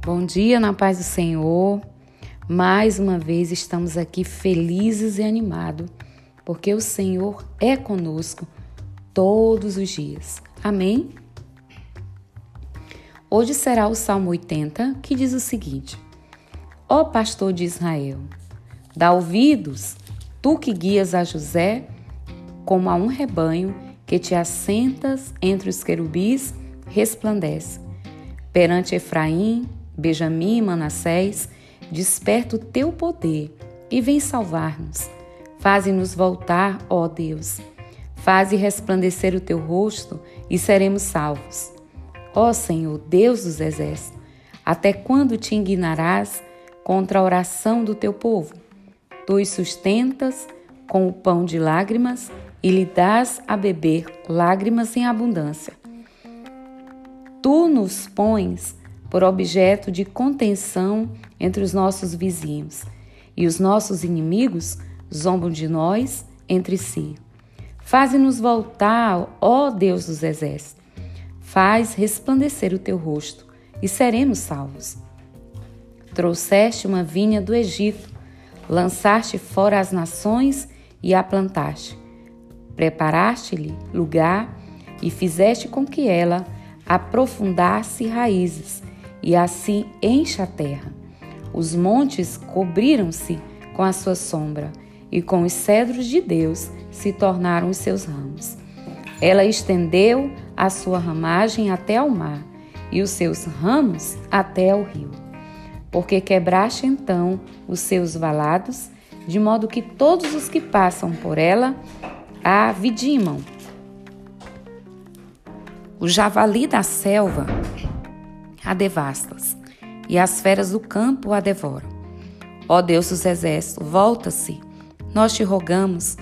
Bom dia na paz do Senhor. Mais uma vez estamos aqui felizes e animados, porque o Senhor é conosco todos os dias. Amém? Hoje será o Salmo 80, que diz o seguinte: Ó pastor de Israel, dá ouvidos, tu que guias a José como a um rebanho que te assentas entre os querubis, resplandece. Perante Efraim, Benjamim e Manassés, desperta o teu poder e vem salvar-nos. Faze-nos voltar, ó Deus. Faze resplandecer o teu rosto e seremos salvos. Ó Senhor, Deus dos exércitos, até quando te indignarás contra a oração do teu povo? Tu os sustentas com o pão de lágrimas e lhe dás a beber lágrimas em abundância. Tu nos pões por objeto de contenção entre os nossos vizinhos, e os nossos inimigos zombam de nós entre si. Faze-nos voltar, ó Deus dos exércitos. Faz resplandecer o teu rosto, e seremos salvos. Trouxeste uma vinha do Egito, lançaste fora as nações e a plantaste. Preparaste-lhe lugar e fizeste com que ela aprofundasse raízes e assim enche a terra. Os montes cobriram-se com a sua sombra, e com os cedros de Deus se tornaram os seus ramos. Ela estendeu a sua ramagem até ao mar, e os seus ramos até ao rio. Porque quebraste então os seus valados, de modo que todos os que passam por ela a vidimam. O javali da selva a devastas, e as feras do campo a devoram. Ó Deus dos exércitos, volta-se, nós te rogamos,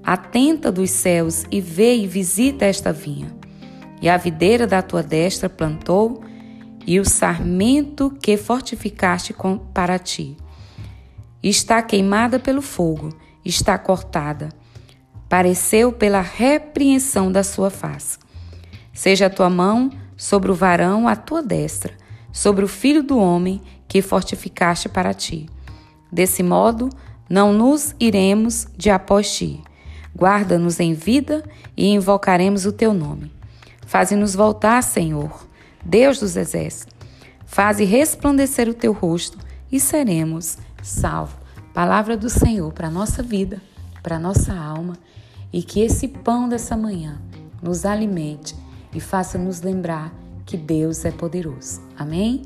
atenta dos céus e vê e visita esta vinha. E a videira da tua destra plantou, e o sarmento que fortificaste para ti. Está queimada pelo fogo, está cortada, pareceu pela repreensão da sua face. Seja a tua mão sobre o varão à tua destra, sobre o filho do homem que fortificaste para ti. Desse modo, não nos iremos de após ti. Guarda-nos em vida e invocaremos o teu nome. Faze-nos voltar, Senhor, Deus dos exércitos. Faze resplandecer o teu rosto e seremos salvos. Palavra do Senhor para a nossa vida, para a nossa alma e que esse pão dessa manhã nos alimente e faça nos lembrar que Deus é poderoso. Amém?